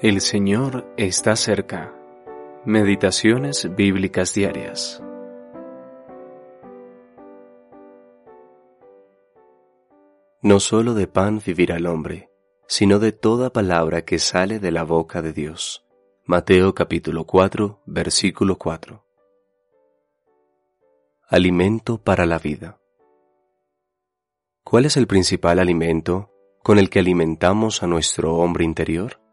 El Señor está cerca. Meditaciones bíblicas diarias. No solo de pan vivirá el hombre, sino de toda palabra que sale de la boca de Dios. Mateo capítulo 4, versículo 4. Alimento para la vida. ¿Cuál es el principal alimento con el que alimentamos a nuestro hombre interior?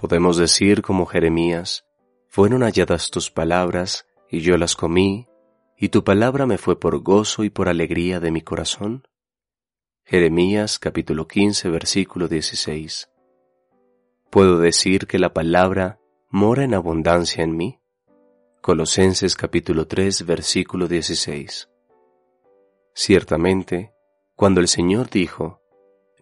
Podemos decir como Jeremías, fueron halladas tus palabras, y yo las comí, y tu palabra me fue por gozo y por alegría de mi corazón. Jeremías capítulo 15 versículo 16. ¿Puedo decir que la palabra mora en abundancia en mí? Colosenses capítulo 3 versículo 16. Ciertamente, cuando el Señor dijo,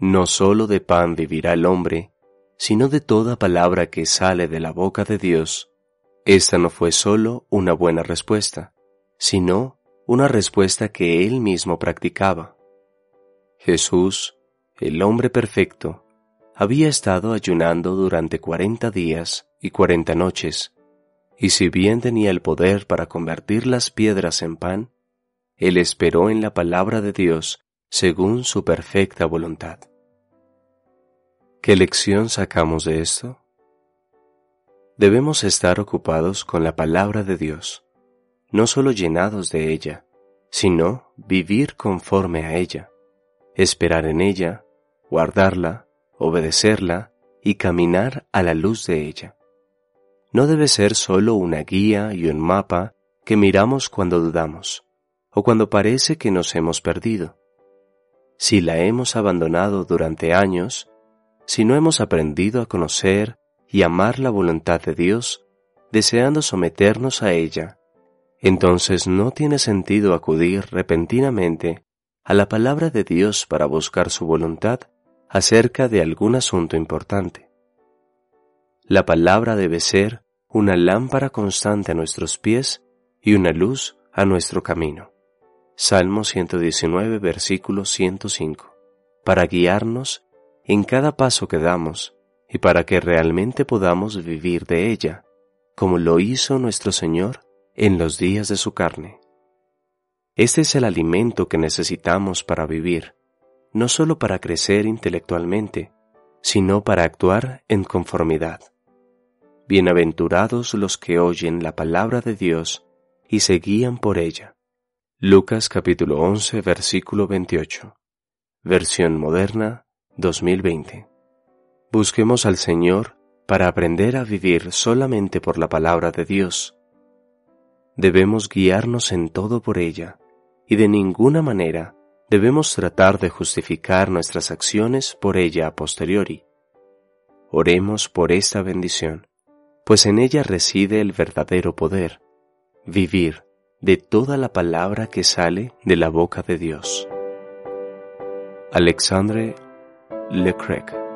No sólo de pan vivirá el hombre, sino de toda palabra que sale de la boca de Dios, esta no fue sólo una buena respuesta, sino una respuesta que él mismo practicaba. Jesús, el hombre perfecto, había estado ayunando durante cuarenta días y cuarenta noches, y si bien tenía el poder para convertir las piedras en pan, él esperó en la palabra de Dios según su perfecta voluntad. ¿Qué lección sacamos de esto? Debemos estar ocupados con la palabra de Dios, no solo llenados de ella, sino vivir conforme a ella, esperar en ella, guardarla, obedecerla y caminar a la luz de ella. No debe ser solo una guía y un mapa que miramos cuando dudamos o cuando parece que nos hemos perdido. Si la hemos abandonado durante años, si no hemos aprendido a conocer y amar la voluntad de Dios, deseando someternos a ella, entonces no tiene sentido acudir repentinamente a la palabra de Dios para buscar su voluntad acerca de algún asunto importante. La palabra debe ser una lámpara constante a nuestros pies y una luz a nuestro camino. Salmo 119, versículo 105, para guiarnos en cada paso que damos y para que realmente podamos vivir de ella, como lo hizo nuestro Señor en los días de su carne. Este es el alimento que necesitamos para vivir, no solo para crecer intelectualmente, sino para actuar en conformidad. Bienaventurados los que oyen la palabra de Dios y se guían por ella. Lucas capítulo 11 versículo 28. Versión moderna 2020. Busquemos al Señor para aprender a vivir solamente por la palabra de Dios. Debemos guiarnos en todo por ella, y de ninguna manera debemos tratar de justificar nuestras acciones por ella a posteriori. Oremos por esta bendición, pues en ella reside el verdadero poder, vivir de toda la palabra que sale de la boca de Dios. Alexandre Le Crec.